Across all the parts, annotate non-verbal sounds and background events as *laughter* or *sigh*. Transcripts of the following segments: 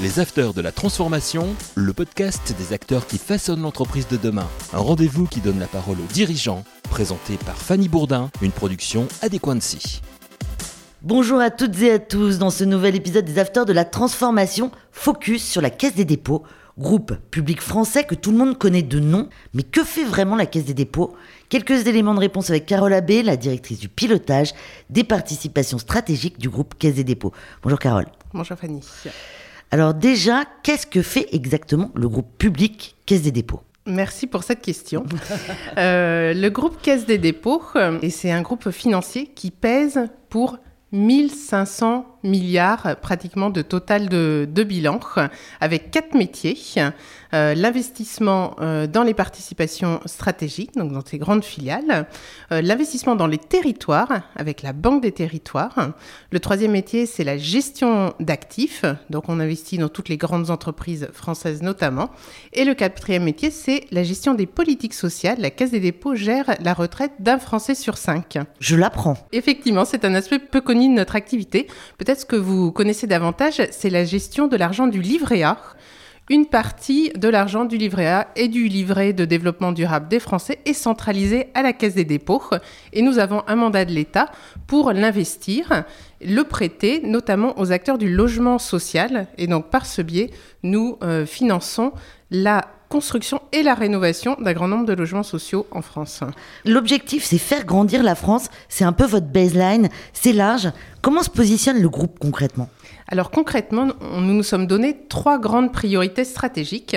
Les Afters de la Transformation, le podcast des acteurs qui façonnent l'entreprise de demain. Un rendez-vous qui donne la parole aux dirigeants, présenté par Fanny Bourdin, une production Adéquancy. Bonjour à toutes et à tous dans ce nouvel épisode des Afters de la Transformation, focus sur la Caisse des dépôts, groupe public français que tout le monde connaît de nom, mais que fait vraiment la Caisse des dépôts? Quelques éléments de réponse avec Carole Abbé, la directrice du pilotage des participations stratégiques du groupe Caisse des dépôts. Bonjour Carole. Bonjour Fanny. Alors déjà, qu'est-ce que fait exactement le groupe public Caisse des dépôts? Merci pour cette question. Euh, le groupe Caisse des dépôts, euh, et c'est un groupe financier qui pèse pour 1500 milliards pratiquement de total de, bilan, avec quatre métiers. Euh, l'investissement euh, dans les participations stratégiques, donc dans ces grandes filiales, euh, l'investissement dans les territoires, avec la Banque des territoires. Le troisième métier, c'est la gestion d'actifs, donc on investit dans toutes les grandes entreprises françaises notamment. Et le quatrième métier, c'est la gestion des politiques sociales. La Caisse des dépôts gère la retraite d'un Français sur cinq. Je l'apprends. Effectivement, c'est un aspect peu connu de notre activité. Peut-être ce que vous connaissez davantage, c'est la gestion de l'argent du livret A. Une partie de l'argent du livret A et du livret de développement durable des Français est centralisée à la Caisse des dépôts et nous avons un mandat de l'État pour l'investir, le prêter notamment aux acteurs du logement social et donc par ce biais, nous euh, finançons la construction et la rénovation d'un grand nombre de logements sociaux en France. L'objectif, c'est faire grandir la France. C'est un peu votre baseline. C'est large. Comment se positionne le groupe concrètement? Alors concrètement, nous nous sommes donné trois grandes priorités stratégiques.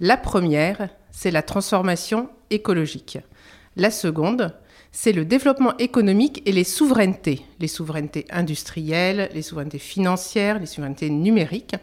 La première, c'est la transformation écologique. La seconde, c'est le développement économique et les souverainetés, les souverainetés industrielles, les souverainetés financières, les souverainetés numériques.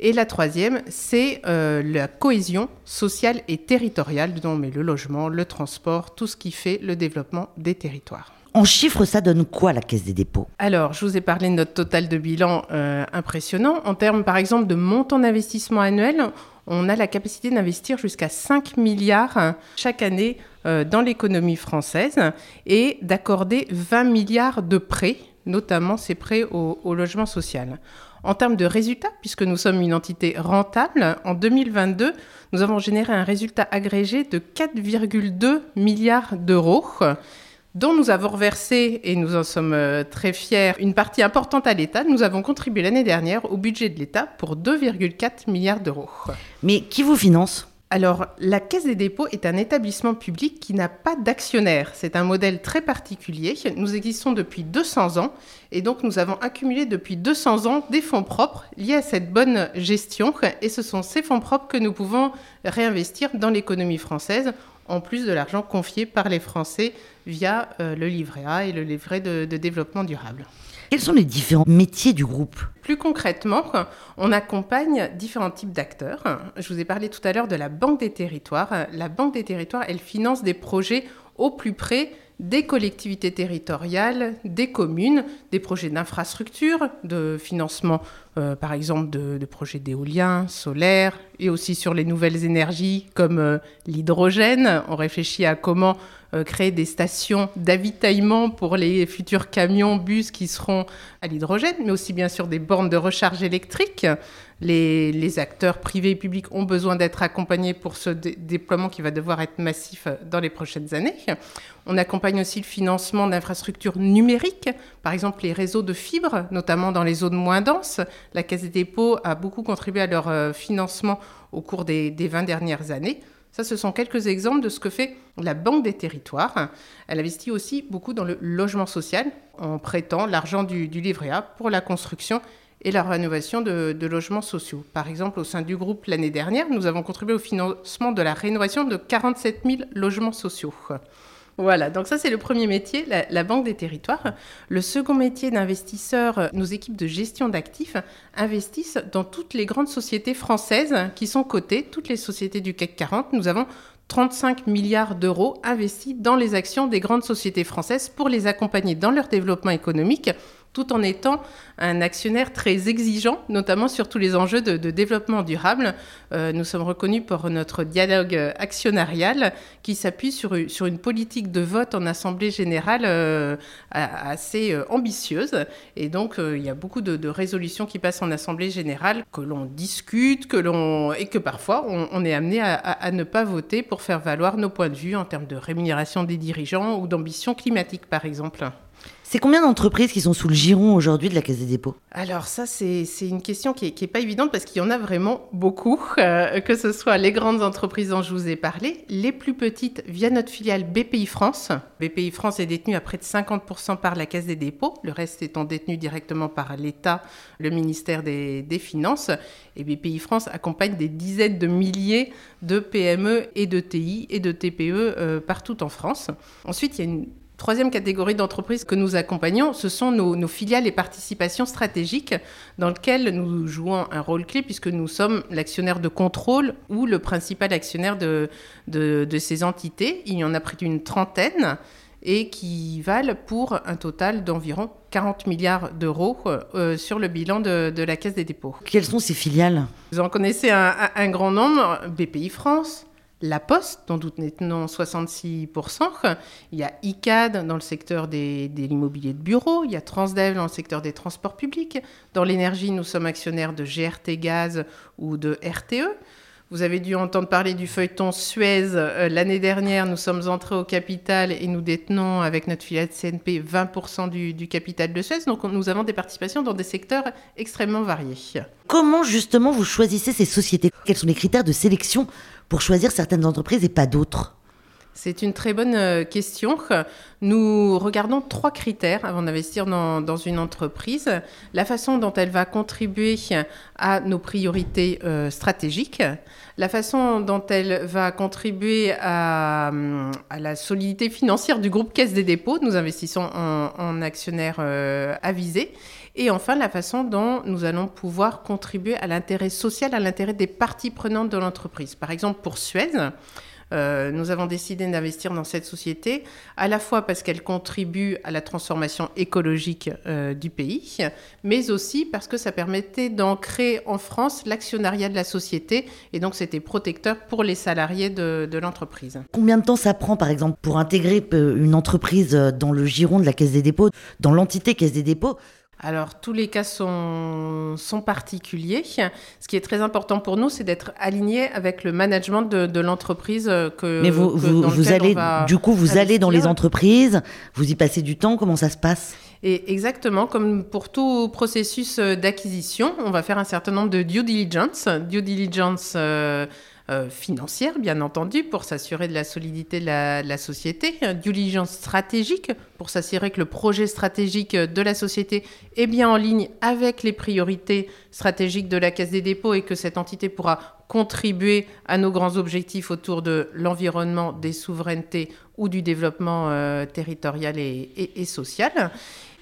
Et la troisième, c'est euh, la cohésion sociale et territoriale, dont met le logement, le transport, tout ce qui fait le développement des territoires. En chiffres, ça donne quoi la Caisse des dépôts? Alors, je vous ai parlé de notre total de bilan euh, impressionnant. En termes, par exemple, de montant d'investissement annuel, on a la capacité d'investir jusqu'à 5 milliards chaque année euh, dans l'économie française et d'accorder 20 milliards de prêts, notamment ces prêts au, au logement social. En termes de résultats, puisque nous sommes une entité rentable, en 2022, nous avons généré un résultat agrégé de 4,2 milliards d'euros dont nous avons reversé, et nous en sommes euh, très fiers, une partie importante à l'État. Nous avons contribué l'année dernière au budget de l'État pour 2,4 milliards d'euros. Mais qui vous finance? Alors, la Caisse des dépôts est un établissement public qui n'a pas d'actionnaire. C'est un modèle très particulier. Nous existons depuis 200 ans et donc nous avons accumulé depuis 200 ans des fonds propres liés à cette bonne gestion et ce sont ces fonds propres que nous pouvons réinvestir dans l'économie française en plus de l'argent confié par les Français via euh, le livret A et le livret de développement durable. Quels sont les différents métiers du groupe? Plus concrètement, on accompagne différents types d'acteurs. Je vous ai parlé tout à l'heure de la Banque des territoires. La Banque des territoires, elle finance des projets au plus près des collectivités territoriales, des communes, des projets d'infrastructure, de financement, euh, par exemple, de, projets d'éolien, solaire, et aussi sur les nouvelles énergies comme euh, l'hydrogène. On réfléchit à comment euh, créer des stations d'avitaillement pour les futurs camions, bus qui seront à l'hydrogène, mais aussi bien sûr des bornes de recharge électrique. Les, acteurs privés et publics ont besoin d'être accompagnés pour ce déploiement qui va devoir être massif dans les prochaines années. On accompagne aussi le financement d'infrastructures numériques, par exemple les réseaux de fibres, notamment dans les zones moins denses. La Caisse des dépôts a beaucoup contribué à leur euh, financement au cours des, des 20 dernières années. Ça, ce sont quelques exemples de ce que fait la Banque des territoires. Elle investit aussi beaucoup dans le logement social en prêtant l'argent du, livret A pour la construction et la rénovation de, de, logements sociaux. Par exemple, au sein du groupe l'année dernière, nous avons contribué au financement de la rénovation de 47 000 logements sociaux. Voilà, donc ça c'est le premier métier, la, banque des territoires. Le second métier d'investisseur, nos équipes de gestion d'actifs investissent dans toutes les grandes sociétés françaises qui sont cotées, toutes les sociétés du CAC 40. Nous avons 35 milliards d'euros investis dans les actions des grandes sociétés françaises pour les accompagner dans leur développement économique tout en étant un actionnaire très exigeant, notamment sur tous les enjeux de, développement durable. Euh, nous sommes reconnus pour notre dialogue actionnarial qui s'appuie sur, une politique de vote en Assemblée générale euh, assez euh, ambitieuse. Et donc, il y a beaucoup de, résolutions qui passent en Assemblée générale, que l'on discute, que l'on et que parfois on, est amené à ne pas voter pour faire valoir nos points de vue en termes de rémunération des dirigeants ou d'ambition climatique, par exemple. C'est combien d'entreprises qui sont sous le giron aujourd'hui de la Caisse des dépôts? Alors ça, c'est une question qui n'est pas évidente parce qu'il y en a vraiment beaucoup, euh, que ce soit les grandes entreprises dont je vous ai parlé, les plus petites via notre filiale BPI France. BPI France est détenue à près de 50% par la Caisse des dépôts, le reste étant détenu directement par l'État, le ministère des, Finances. Et BPI France accompagne des dizaines de milliers de PME et de TI et de TPE euh, partout en France. Ensuite, il y a une Troisième catégorie d'entreprises que nous accompagnons, ce sont nos, filiales et participations stratégiques dans lesquelles nous jouons un rôle clé puisque nous sommes l'actionnaire de contrôle ou le principal actionnaire de, de, ces entités. Il y en a près d'une trentaine et qui valent pour un total d'environ 40 milliards d'euros euh, sur le bilan de, la Caisse des dépôts. Quelles sont ces filiales? Vous en connaissez un, un grand nombre, BPI France, la Poste, dont nous détenons 66%. Il y a ICAD dans le secteur de l'immobilier de bureau. Il y a Transdev dans le secteur des transports publics. Dans l'énergie, nous sommes actionnaires de GRT Gaz ou de RTE. Vous avez dû entendre parler du feuilleton Suez. Euh, l'année dernière, nous sommes entrés au capital et nous détenons avec notre filiale CNP 20% du, du, capital de Suez. Donc nous avons des participations dans des secteurs extrêmement variés. Comment justement vous choisissez ces sociétés? Quels sont les critères de sélection pour choisir certaines entreprises et pas d'autres c'est une très bonne euh, question. Nous regardons trois critères avant d'investir dans, une entreprise. La façon dont elle va contribuer à nos priorités euh, stratégiques, la façon dont elle va contribuer à, la solidité financière du groupe Caisse des dépôts. Nous investissons en, actionnaires euh, avisés. Et enfin, la façon dont nous allons pouvoir contribuer à l'intérêt social, à l'intérêt des parties prenantes de l'entreprise. Par exemple, pour Suez, euh, nous avons décidé d'investir dans cette société, à la fois parce qu'elle contribue à la transformation écologique euh, du pays, mais aussi parce que ça permettait d'ancrer en France l'actionnariat de la société, et donc c'était protecteur pour les salariés de, de l'entreprise. Combien de temps ça prend, par exemple, pour intégrer euh, une entreprise dans le giron de la Caisse des dépôts, dans l'entité Caisse des dépôts alors, tous les cas sont, sont, particuliers. Ce qui est très important pour nous, c'est d'être aligné avec le management de, l'entreprise que. Mais vous, vous, allez, du coup, vous allez dans les entreprises, vous y passez du temps. Comment ça se passe? Et exactement, comme pour tout processus d'acquisition, on va faire un certain nombre de due diligence. Due diligence. Euh, euh, financière, bien entendu, pour s'assurer de la solidité de la, société, due diligence stratégique, pour s'assurer que le projet stratégique de la société est bien en ligne avec les priorités stratégiques de la Caisse des dépôts et que cette entité pourra contribuer à nos grands objectifs autour de l'environnement, des souverainetés ou du développement euh, territorial et social.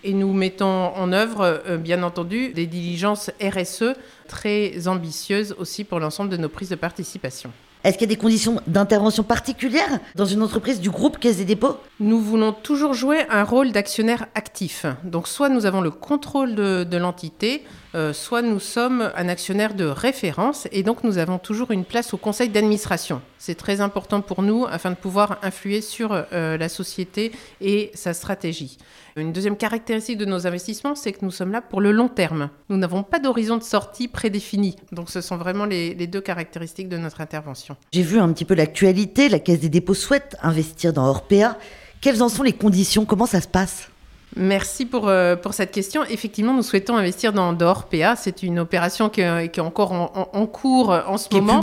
Et nous mettons en œuvre, euh, bien entendu, des diligences RSE très ambitieuses aussi pour l'ensemble de nos prises de participation. Est-ce qu'il y a des conditions d'intervention particulières dans une entreprise du groupe Caisse des dépôts? Nous voulons toujours jouer un rôle d'actionnaire actif. Donc soit nous avons le contrôle de, l'entité, euh, soit nous sommes un actionnaire de référence et donc nous avons toujours une place au conseil d'administration. C'est très important pour nous afin de pouvoir influer sur euh, la société et sa stratégie. Une deuxième caractéristique de nos investissements, c'est que nous sommes là pour le long terme. Nous n'avons pas d'horizon de sortie prédéfini. Donc ce sont vraiment les, deux caractéristiques de notre intervention. J'ai vu un petit peu l'actualité. La Caisse des dépôts souhaite investir dans Orpea. Quelles en sont les conditions? Comment ça se passe? Merci pour, euh, pour cette question. Effectivement, nous souhaitons investir dans Dorpea. C'est une opération qui, est encore en, cours en ce moment,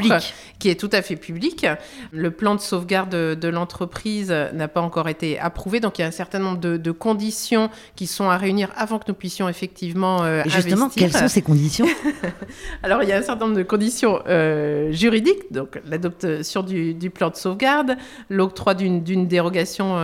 qui est tout à fait publique. Le plan de sauvegarde de, l'entreprise n'a pas encore été approuvé, donc il y a un certain nombre de, conditions qui sont à réunir avant que nous puissions effectivement euh, justement, quelles sont ces conditions? *laughs* Alors, il y a un certain nombre de conditions euh, juridiques, donc l'adoption du, du, plan de sauvegarde, l'octroi d'une dérogation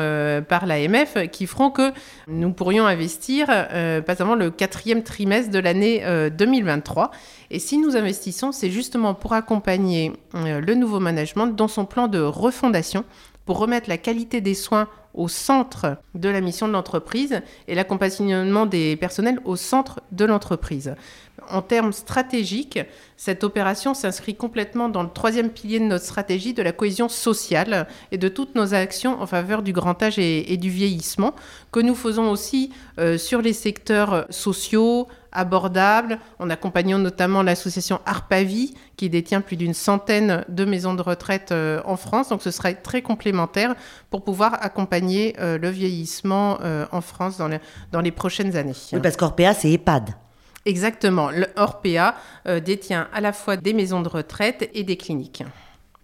par l'AMF, qui feront que nous pourrions investir euh, pas seulement le quatrième trimestre de l'année 2023. Euh, Et si nous investissons, c'est justement pour accompagner euh, le nouveau management dans son plan de refondation, pour remettre la qualité des soins au centre de la mission de l'entreprise et l'accompagnement des personnels au centre de l'entreprise. En termes stratégiques, cette opération s'inscrit complètement dans le troisième pilier de notre stratégie de la cohésion sociale et de toutes nos actions en faveur du grand âge et, du vieillissement, que nous faisons aussi euh, sur les secteurs sociaux, abordables, en accompagnant notamment l'association Arpavi, qui détient plus d'une centaine de maisons de retraite euh, en France. Donc ce serait très complémentaire pour pouvoir accompagner euh, le vieillissement en France dans, les prochaines années. Oui, parce qu'Orpea, c'est EHPAD. Exactement. Le Orpea euh, détient à la fois des maisons de retraite et des cliniques.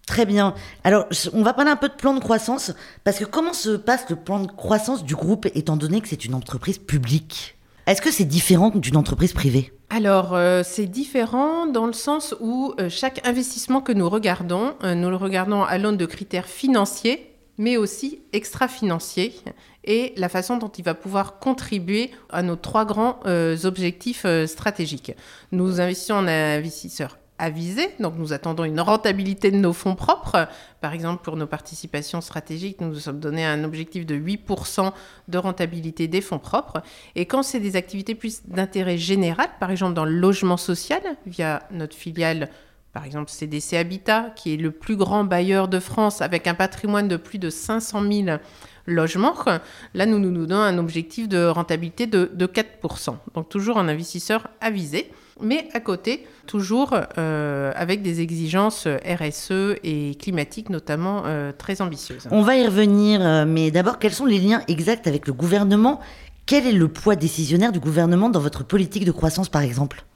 Très bien. Alors, on va parler un peu de plan de croissance, parce que comment se passe le plan de croissance du groupe, étant donné que c'est une entreprise publique? Est-ce que c'est différent d'une entreprise privée? Alors, euh, c'est différent dans le sens où euh, chaque investissement que nous regardons, nous le regardons à l'aune de critères financiers, mais aussi extra-financiers et la façon dont il va pouvoir contribuer à nos trois grands euh, objectifs euh, stratégiques. Nous investissons en investisseurs avisés, donc nous attendons une rentabilité de nos fonds propres. Par exemple, pour nos participations stratégiques, nous nous sommes donné un objectif de 8% de rentabilité des fonds propres. Et quand c'est des activités plus d'intérêt général, par exemple dans le logement social, via notre filiale par exemple CDC Habitat, qui est le plus grand bailleur de France avec un patrimoine de plus de 500 000 logements. Là, nous nous donnons un objectif de rentabilité de, 4%. Donc toujours un investisseur avisé. Mais à côté, toujours euh, avec des exigences RSE et climatiques notamment euh, très ambitieuses. On va y revenir, euh, mais d'abord, quels sont les liens exacts avec le gouvernement? Quel est le poids décisionnaire du gouvernement dans votre politique de croissance, par exemple?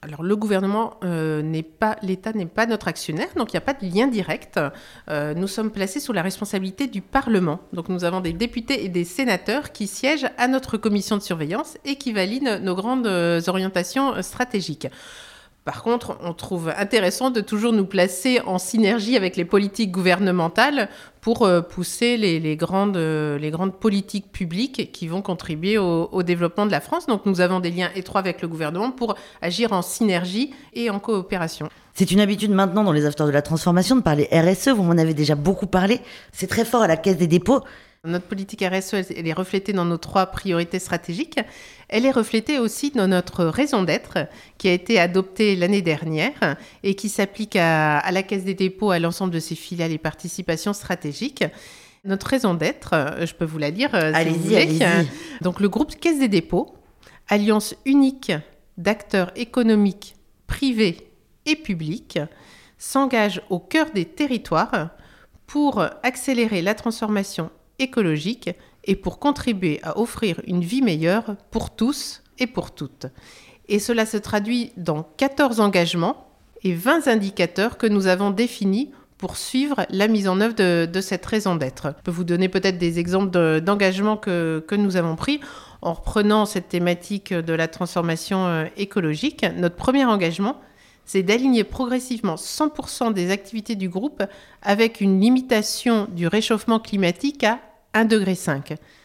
Alors le gouvernement euh, n'est pas, l'État n'est pas notre actionnaire, donc il n'y a pas de lien direct. Euh, nous sommes placés sous la responsabilité du Parlement. Donc nous avons des députés et des sénateurs qui siègent à notre commission de surveillance et qui valident nos grandes euh, orientations stratégiques. Par contre, on trouve intéressant de toujours nous placer en synergie avec les politiques gouvernementales pour euh, pousser les, grandes, euh, les grandes politiques publiques qui vont contribuer au, développement de la France. Donc nous avons des liens étroits avec le gouvernement pour agir en synergie et en coopération. C'est une habitude maintenant dans les acteurs de la transformation de parler RSE, vous m'en avez déjà beaucoup parlé. C'est très fort à la Caisse des dépôts. Notre politique RSE, elle est reflétée dans nos trois priorités stratégiques. Elle est reflétée aussi dans notre raison d'être qui a été adoptée l'année dernière et qui s'applique à, la Caisse des dépôts, à l'ensemble de ses filiales et participations stratégiques. Notre raison d'être, je peux vous la lire euh, allez-y, Allez Donc le groupe Caisse des dépôts, alliance unique d'acteurs économiques, privés et publics, s'engage au cœur des territoires pour accélérer la transformation écologique et pour contribuer à offrir une vie meilleure pour tous et pour toutes. Et cela se traduit dans 14 engagements et 20 indicateurs que nous avons définis pour suivre la mise en œuvre de, cette raison d'être. Je peux vous donner peut-être des exemples d'engagements que, nous avons pris en reprenant cette thématique de la transformation euh, écologique. Notre premier engagement, c'est d'aligner progressivement 100% des activités du groupe avec une limitation du réchauffement climatique à 1,5 degré.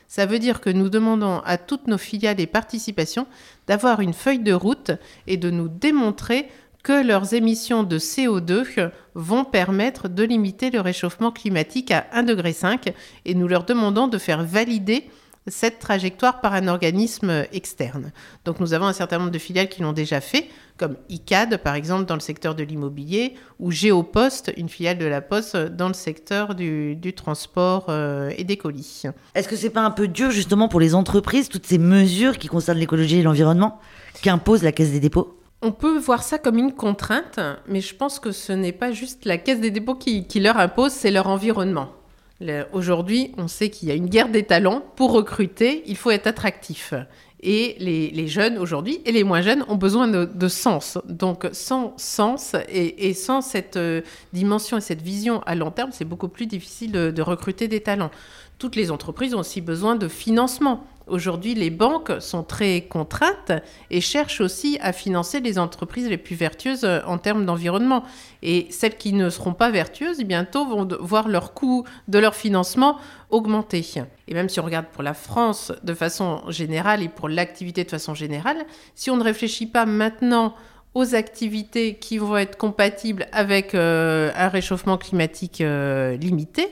Ça veut dire que nous demandons à toutes nos filiales et participations d'avoir une feuille de route et de nous démontrer que leurs émissions de CO2 vont permettre de limiter le réchauffement climatique à 1,5 degré et nous leur demandons de faire valider cette trajectoire par un organisme externe. Donc nous avons un certain nombre de filiales qui l'ont déjà fait, comme ICAD par exemple dans le secteur de l'immobilier, ou Géopost, une filiale de la Poste dans le secteur du, transport euh, et des colis. Est-ce que c'est pas un peu dur justement pour les entreprises, toutes ces mesures qui concernent l'écologie et l'environnement, qu'impose la Caisse des dépôts? On peut voir ça comme une contrainte, mais je pense que ce n'est pas juste la Caisse des dépôts qui leur impose, c'est leur environnement. Aujourd'hui, on sait qu'il y a une guerre des talents. Pour recruter, il faut être attractif. Et les, jeunes aujourd'hui et les moins jeunes ont besoin de, sens. Donc sans sens et, sans cette euh, dimension et cette vision à long terme, c'est beaucoup plus difficile de recruter des talents. Toutes les entreprises ont aussi besoin de financement. Aujourd'hui, les banques sont très contraintes et cherchent aussi à financer les entreprises les plus vertueuses euh, en termes d'environnement. Et celles qui ne seront pas vertueuses, bientôt vont voir leur coût de leur financement augmenter. Et même si on regarde pour la France de façon générale et pour l'activité de façon générale, si on ne réfléchit pas maintenant aux activités qui vont être compatibles avec euh, un réchauffement climatique euh, limité,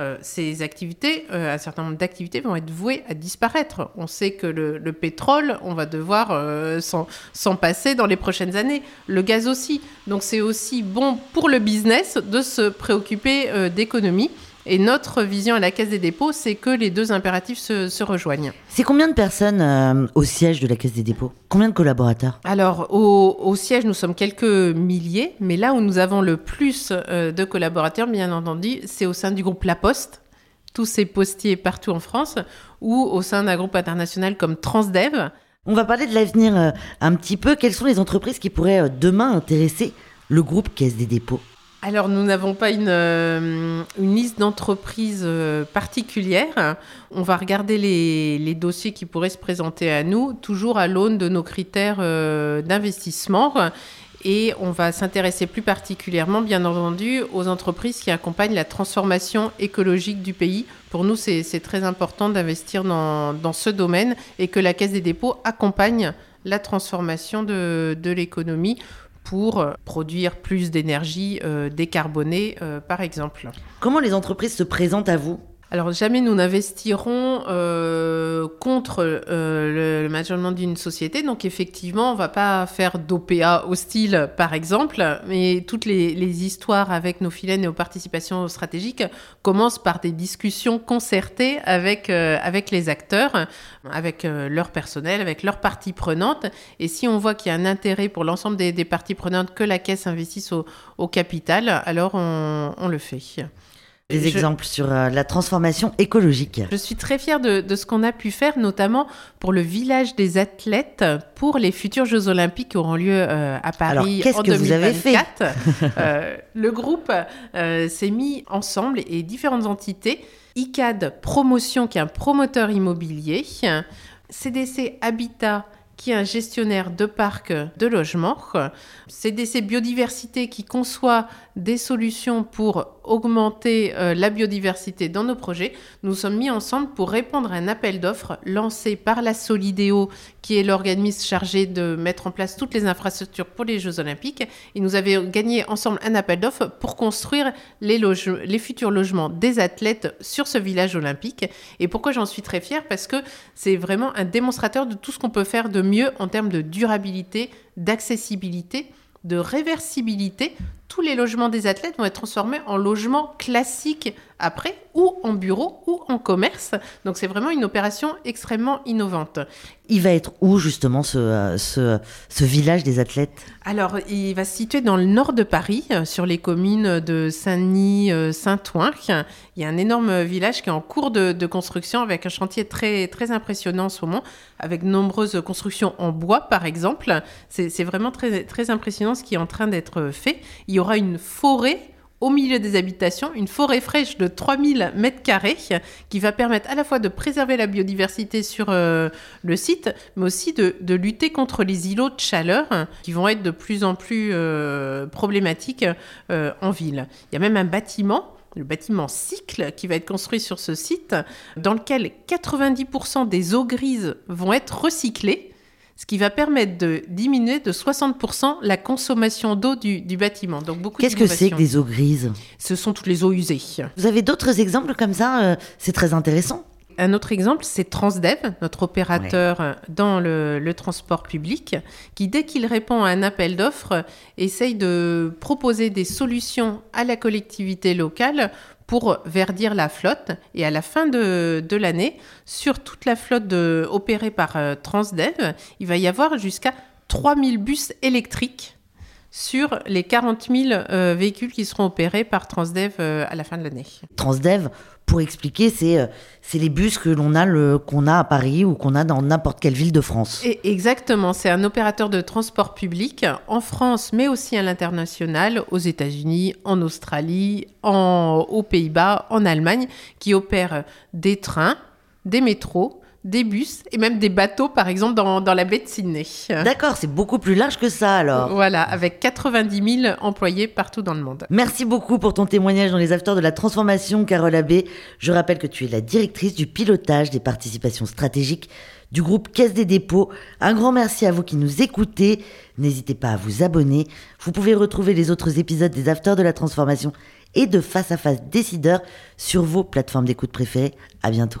euh, ces activités, euh, un certain nombre d'activités vont être vouées à disparaître. On sait que le, le pétrole, on va devoir euh, s'en passer dans les prochaines années. Le gaz aussi. Donc c'est aussi bon pour le business de se préoccuper d'économie. Et notre vision à la Caisse des dépôts, c'est que les deux impératifs se, se rejoignent. C'est combien de personnes euh, au siège de la Caisse des dépôts? Combien de collaborateurs? Alors, au, au siège, nous sommes quelques milliers, mais là où nous avons le plus euh, de collaborateurs, bien entendu, c'est au sein du groupe La Poste, tous ces postiers partout en France, ou au sein d'un groupe international comme Transdev. On va parler de l'avenir euh, un petit peu. Quelles sont les entreprises qui pourraient demain intéresser le groupe Caisse des dépôts? Alors, nous n'avons pas une, euh, une liste d'entreprises euh, particulière. On va regarder les, dossiers qui pourraient se présenter à nous, toujours à l'aune de nos critères euh, d'investissement. Et on va s'intéresser plus particulièrement, bien entendu, aux entreprises qui accompagnent la transformation écologique du pays. Pour nous, c'est c'est très important d'investir dans, dans ce domaine et que la Caisse des dépôts accompagne la transformation de, de l'économie pour euh, produire plus d'énergie euh, décarbonée, euh, par exemple. Comment les entreprises se présentent à vous? Alors jamais nous n'investirons euh, contre euh, le, le management d'une société. Donc effectivement, on va pas faire d'OPA hostile, par exemple, mais toutes les, histoires avec nos filets et nos participations stratégiques commencent par des discussions concertées avec, euh, avec les acteurs, avec leur personnel, avec leurs parties prenantes. Et si on voit qu'il y a un intérêt pour l'ensemble des, parties prenantes que la caisse investisse au, capital, alors on le fait. Des Je- exemples sur euh, la transformation écologique. Je suis très fière de, de ce qu'on a pu faire, notamment pour le village des athlètes pour les futurs Jeux Olympiques qui auront lieu euh, à Paris Alors, qu'est-ce en que vous avez fait 2024. *laughs* Euh, le groupe s'est mis ensemble et différentes entités. ICAD Promotion, qui est un promoteur immobilier, CDC Habitat, qui est un gestionnaire de parcs de logement, CDC Biodiversité, qui conçoit des solutions pour augmenter euh, la biodiversité dans nos projets, nous sommes mis ensemble pour répondre à un appel d'offres lancé par la Solidéo, qui est l'organisme chargé de mettre en place toutes les infrastructures pour les Jeux Olympiques. Et nous avions gagné ensemble un appel d'offres pour construire les, loge- les futurs logements des athlètes sur ce village olympique. Et pourquoi j'en suis très fière? Parce que c'est vraiment un démonstrateur de tout ce qu'on peut faire de mieux en termes de durabilité, d'accessibilité, de réversibilité. Tous les logements des athlètes vont être transformés en logements classiques après, ou en bureau, ou en commerce. Donc c'est vraiment une opération extrêmement innovante. Il va être où justement ce, euh, ce, ce village des athlètes? Alors, il va se situer dans le nord de Paris, euh, sur les communes de Saint-Denis, euh, Saint-Ouen. Il y a un énorme village qui est en cours de, de construction avec un chantier très, très impressionnant en ce moment, avec de nombreuses constructions en bois, par exemple. C'est c'est vraiment très, très impressionnant ce qui est en train d'être fait. Il y aura une forêt au milieu des habitations, une forêt fraîche de 3000 mètres carrés qui va permettre à la fois de préserver la biodiversité sur euh, le site, mais aussi de, lutter contre les îlots de chaleur hein, qui vont être de plus en plus euh, problématiques euh, en ville. Il y a même un bâtiment le bâtiment Cycle qui va être construit sur ce site, dans lequel 90% des eaux grises vont être recyclées, ce qui va permettre de diminuer de 60% la consommation d'eau du, du bâtiment. Donc beaucoup Qu'est-ce que c'est que des eaux grises Ce sont toutes les eaux usées. Vous avez d'autres exemples comme ça euh, C'est très intéressant. Un autre exemple, c'est Transdev, notre opérateur euh, dans le, le transport public, qui, dès qu'il répond à un appel d'offres, essaye de proposer des solutions à la collectivité locale pour verdir la flotte. Et à la fin de, l'année, sur toute la flotte opérée par euh, Transdev, il va y avoir jusqu'à 3000 bus électriques sur les 40 000 euh, véhicules qui seront opérés par Transdev euh, à la fin de l'année. Transdev, pour expliquer, c'est euh, c'est les bus que l'on a, le- qu'on a à Paris ou qu'on a dans n'importe quelle ville de France. Et exactement, c'est un opérateur de transport public en France, mais aussi à l'international, aux États-Unis, en Australie, en- aux Pays-Bas, en Allemagne, qui opère des trains, des métros, des bus et même des bateaux, par exemple, dans, dans la baie de Sydney. D'accord, c'est beaucoup plus large que ça alors. Voilà, avec 90 000 employés partout dans le monde. Merci beaucoup pour ton témoignage dans les Afters de la transformation, Carole Abbé. Je rappelle que tu es la directrice du pilotage des participations stratégiques du groupe Caisse des dépôts. Un grand merci à vous qui nous écoutez. N'hésitez pas à vous abonner. Vous pouvez retrouver les autres épisodes des Afters de la transformation et de face à face décideurs sur vos plateformes d'écoute préférées. À bientôt.